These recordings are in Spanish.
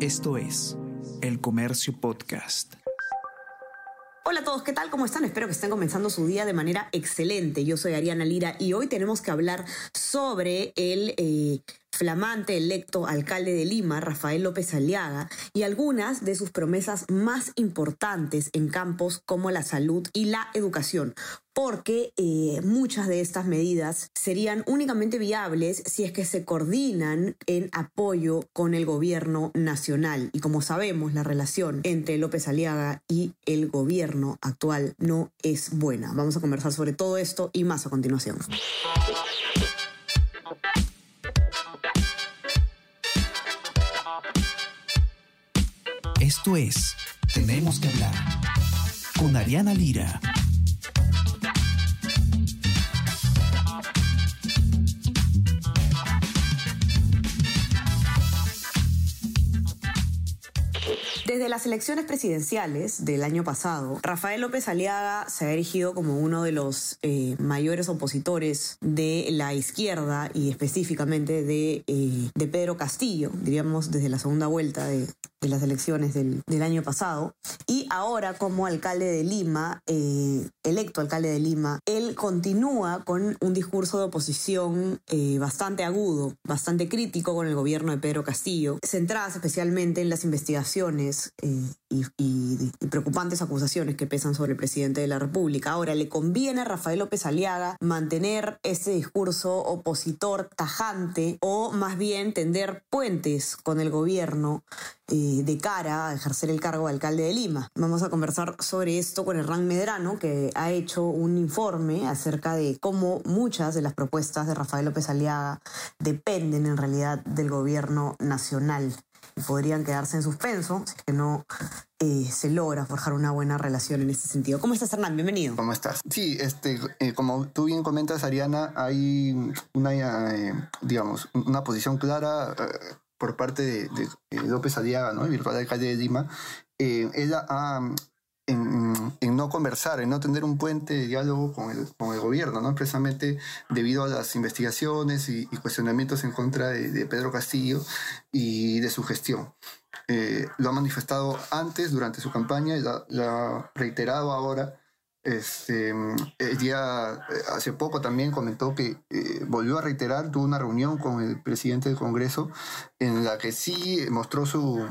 Esto es El Comercio Podcast. Hola a todos, ¿qué tal? ¿Cómo están? Espero que estén comenzando su día de manera excelente. Yo soy Ariana Lira y hoy tenemos que hablar sobre el eh, flamante electo alcalde de Lima, Rafael López Aliaga, y algunas de sus promesas más importantes en campos como la salud y la educación, porque eh, muchas de estas medidas serían únicamente viables si es que se coordinan en apoyo con el gobierno nacional. Y como sabemos, la relación entre López Aliaga y el gobierno actual no es buena. Vamos a conversar sobre todo esto y más a continuación. Esto es Tenemos que hablar con Ariana Lira. Desde las elecciones presidenciales del año pasado, Rafael López Aliaga se ha erigido como uno de los eh, mayores opositores de la izquierda y específicamente de, eh, de Pedro Castillo, diríamos desde la segunda vuelta de, de las elecciones del, del, año pasado. Y ahora como alcalde de Lima, eh, electo alcalde de Lima, él continúa con un discurso de oposición eh, bastante agudo, bastante crítico con el gobierno de Pedro Castillo, centradas especialmente en las investigaciones eh, y, y, y, preocupantes acusaciones que pesan sobre el presidente de la República. Ahora, ¿le conviene a Rafael López Aliaga mantener ese discurso opositor tajante o más bien tender puentes con el gobierno? De cara a ejercer el cargo de alcalde de Lima. Vamos a conversar sobre esto con Hernán Medrano, que ha hecho un informe acerca de cómo muchas de las propuestas de Rafael López Aliaga dependen en realidad del gobierno nacional y podrían quedarse en suspenso si que no eh, se logra forjar una buena relación en este sentido. ¿Cómo estás, Hernán? Bienvenido. ¿Cómo estás? Sí, este, eh, como tú bien comentas, Ariana, hay una, eh, digamos, una posición clara por parte de, de, de López Aliaga, ¿no? el virtual alcalde de Lima, eh, ha, en, en, no conversar, en no tener un puente de diálogo con el, con el gobierno, ¿no? precisamente debido a las investigaciones y, y cuestionamientos en contra de, de, Pedro Castillo y de su gestión. Eh, lo ha manifestado antes, durante su campaña, y lo ha reiterado ahora este, el día, hace poco también comentó que eh, volvió a reiterar, tuvo una reunión con el presidente del Congreso en la que sí mostró su,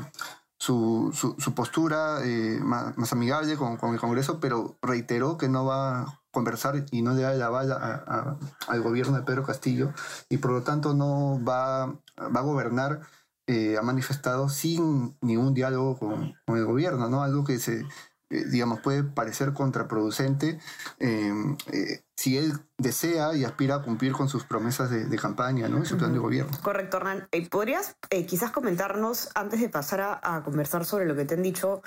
su, su, su postura eh, más, más, amigable con, con, el Congreso, pero reiteró que no va a conversar y no le da la bala a, a, al gobierno de Pedro Castillo y por lo tanto no va, va a gobernar, eh, ha manifestado sin ningún diálogo con, con el gobierno, ¿no? algo que se eh, digamos, puede parecer contraproducente eh, eh, si él desea y aspira a cumplir con sus promesas de, de campaña, ¿no? Su plan de gobierno. Correcto, Hernán. ¿Podrías quizás comentarnos, antes de pasar a, a, conversar sobre lo que te han dicho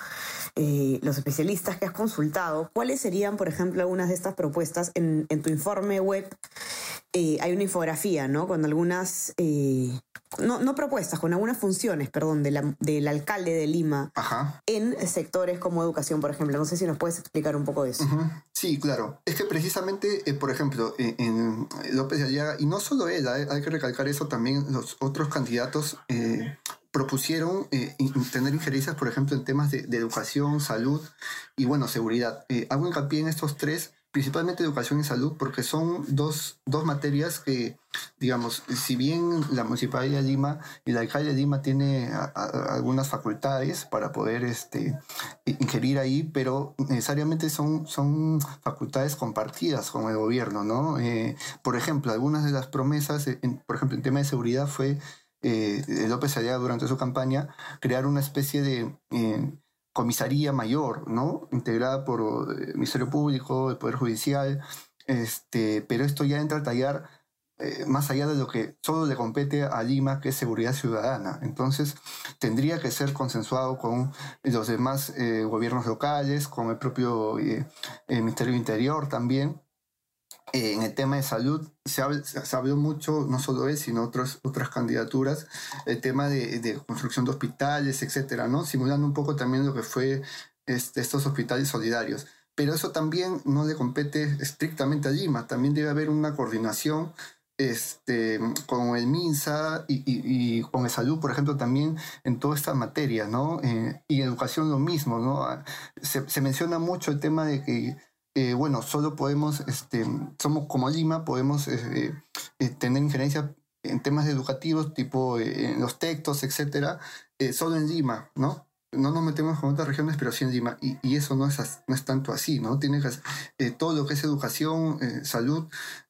los especialistas que has consultado, cuáles serían, por ejemplo, algunas de estas propuestas en, en tu informe web? hay una infografía, ¿no? Con algunas no, no, propuestas, con algunas funciones, perdón, de la, del alcalde de Lima Ajá. en sectores como educación, por ejemplo. No sé si nos puedes explicar un poco de eso. Uh -huh. Sí, claro. Es que precisamente, eh, por ejemplo, en, López de Aliaga, y no solo él, hay, que recalcar eso, también los otros candidatos eh, propusieron eh, tener injerencias, por ejemplo, en temas de, educación, salud y, bueno, seguridad. Hago hincapié en estos tres principalmente educación y salud, porque son dos, dos materias que, digamos, si bien la Municipalidad de Lima y la alcalde de Lima tiene algunas facultades para poder este, ingerir ahí, pero necesariamente son, son facultades compartidas con el gobierno, ¿no? Eh, por ejemplo, algunas de las promesas, en, por ejemplo, en tema de seguridad fue eh, López Aliaga durante su campaña crear una especie de... Eh, comisaría mayor, ¿no? Integrada por el Ministerio Público, el Poder Judicial, este, pero esto ya entra a tallar eh, más allá de lo que solo le compete a Lima, que es seguridad ciudadana. Entonces, tendría que ser consensuado con los demás eh, gobiernos locales, con el propio eh, Ministerio Interior también. Eh, en el tema de salud se, habla, se, habló mucho, no solo él, sino otros, otras candidaturas, el tema de, de, construcción de hospitales, etcétera, ¿no? Simulando un poco también lo que fue este, estos hospitales solidarios. Pero eso también no le compete estrictamente a Lima, también debe haber una coordinación este, con el MINSA y, con el salud, por ejemplo, también en toda esta materia, ¿no? Eh, y educación lo mismo, ¿no? Ah, se, menciona mucho el tema de que, eh, bueno, solo podemos, este, somos como Lima, podemos eh, tener injerencia en temas educativos, tipo en los textos, etcétera, solo en Lima, ¿no? no nos metemos con otras regiones, pero sí en Lima. Y, y eso no es, no es tanto así, ¿no? Tiene que, todo lo que es educación, salud,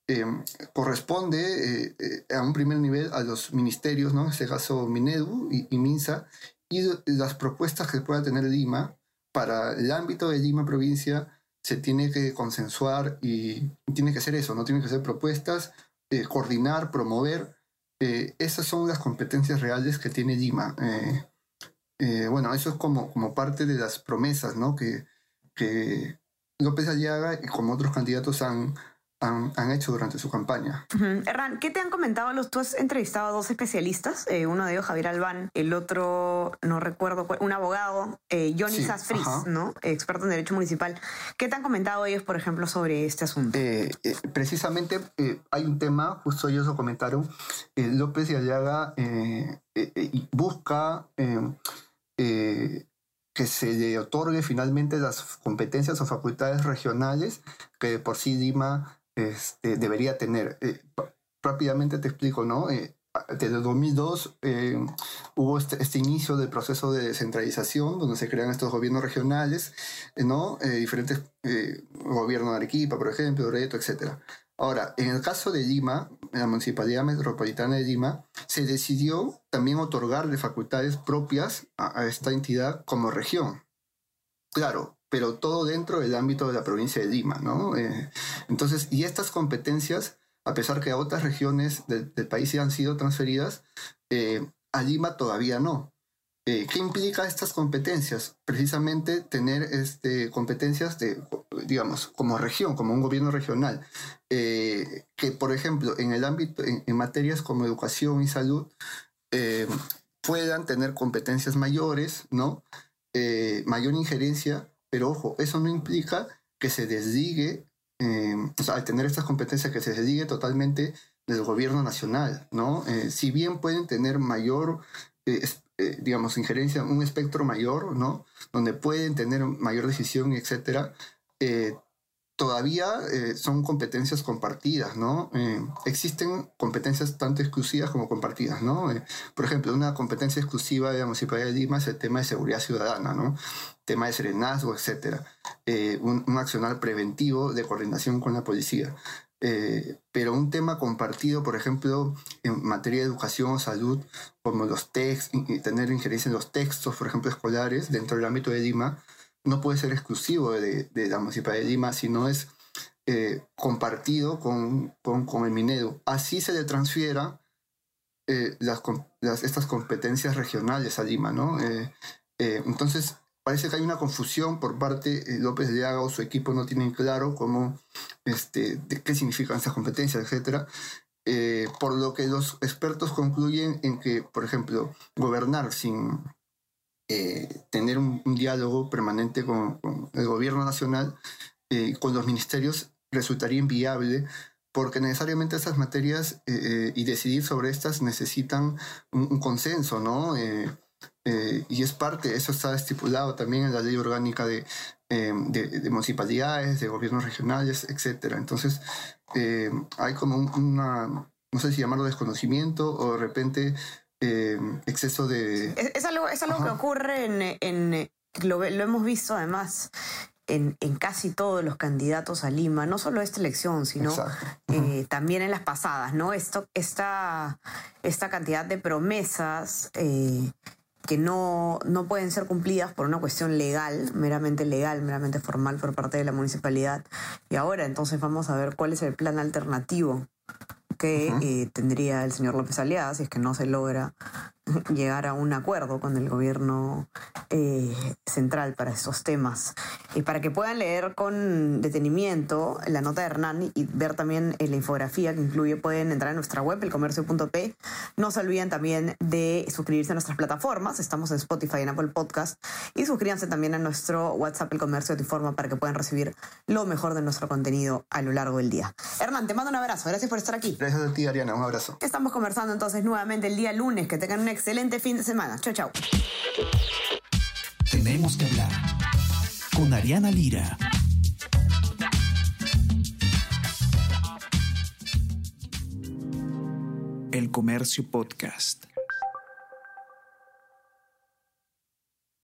eh, corresponde eh, a un primer nivel a los ministerios, ¿no? en este caso Minedu y, MINSA, y las propuestas que pueda tener Lima para el ámbito de Lima provincia se tiene que consensuar y, tiene que hacer eso, no tiene que hacer propuestas, eh, coordinar, promover. esas son las competencias reales que tiene Lima. bueno, eso es como, como parte de las promesas ¿no? que, que López Aliaga y como otros candidatos han, han, hecho durante su campaña. Hernán, ¿qué te han comentado los? Tú has entrevistado a dos especialistas, eh, uno de ellos Javier Albán, el otro, no recuerdo, un abogado, eh, Johnny sí, ¿no? Experto en Derecho Municipal. ¿Qué te han comentado ellos, por ejemplo, sobre este asunto? Eh, precisamente hay un tema, justo ellos lo comentaron, López y Aliaga busca que se le otorgue finalmente las competencias o facultades regionales que por sí Lima este, debería tener. Eh, rápidamente te explico, ¿no? Eh, desde el 2002 eh, hubo este, este, inicio del proceso de descentralización, donde se crean estos gobiernos regionales, ¿no? diferentes gobiernos de Arequipa, por ejemplo, Loreto, etc. Ahora, en el caso de Lima, en la Municipalidad Metropolitana de Lima, se decidió también otorgarle facultades propias a esta entidad como región. Claro, pero todo dentro del ámbito de la provincia de Lima, ¿no? Eh, entonces, y estas competencias, a pesar que a otras regiones del, país se han sido transferidas, eh, a Lima todavía no. Eh, ¿Qué implica estas competencias? Precisamente tener este, competencias de, digamos, como región, como un gobierno regional, que por ejemplo en el ámbito, en materias como educación y salud, puedan tener competencias mayores, ¿no? Mayor injerencia pero ojo, eso no implica que se desligue, eh, o sea, al tener estas competencias, que se desligue totalmente del gobierno nacional, ¿no? Eh, si bien pueden tener mayor, eh, digamos, injerencia, un espectro mayor, ¿no? Donde pueden tener mayor decisión, etcétera, todavía eh, son competencias compartidas, ¿no? Eh, existen competencias tanto exclusivas como compartidas, ¿no? Eh, por ejemplo, una competencia exclusiva de la Municipalidad de Lima es el tema de seguridad ciudadana, ¿no? Tema de serenazgo, etc. Un, un, accionar preventivo de coordinación con la policía. pero un tema compartido, por ejemplo, en materia de educación o salud, como los textos, tener injerencia en los textos, por ejemplo, escolares, dentro del ámbito de Lima, no puede ser exclusivo de, la Municipalidad de Lima, sino es eh, compartido con, con, el Minedo. Así se le transfiera eh, las, estas competencias regionales a Lima, ¿no? Eh, entonces, parece que hay una confusión por parte de López de Haga o su equipo no tienen claro cómo, este, qué significan esas competencias, etc. por lo que los expertos concluyen en que, por ejemplo, gobernar sin, eh, tener un, diálogo permanente con, el gobierno nacional, eh, con los ministerios, resultaría inviable porque necesariamente estas materias eh, y decidir sobre estas necesitan un, consenso, ¿no? y es parte, eso está estipulado también en la ley orgánica de, de, municipalidades, de gobiernos regionales, etc. Entonces, hay como una, no sé si llamarlo desconocimiento o de repente Em, exceso de... Es, algo, es algo que ocurre en... en lo, lo, hemos visto además en, en, casi todos los candidatos a Lima, no solo esta elección, sino eh, también en las pasadas, ¿no? Esto, esta, esta cantidad de promesas eh, que no, no pueden ser cumplidas por una cuestión legal, meramente legal, meramente formal por parte de la municipalidad. Y ahora entonces vamos a ver cuál es el plan alternativo que eh, tendría el señor López Aliaga si es que no se logra llegar a un acuerdo con el gobierno eh, central para estos temas. Y para que puedan leer con detenimiento la nota de Hernán y ver también la infografía que incluye, pueden entrar a nuestra web, elcomercio.p. No se olviden también de suscribirse a nuestras plataformas. Estamos en Spotify, en Apple Podcast. Y suscríbanse también a nuestro WhatsApp, El Comercio de Informa, para que puedan recibir lo mejor de nuestro contenido a lo largo del día. Hernán, te mando un abrazo. Gracias por estar aquí. Gracias a ti, Ariana. Un abrazo. Estamos conversando entonces nuevamente el día lunes. Que tengan un excelente fin de semana. Chao, chao. Tenemos que hablar con Ariana Lira. El Comercio Podcast.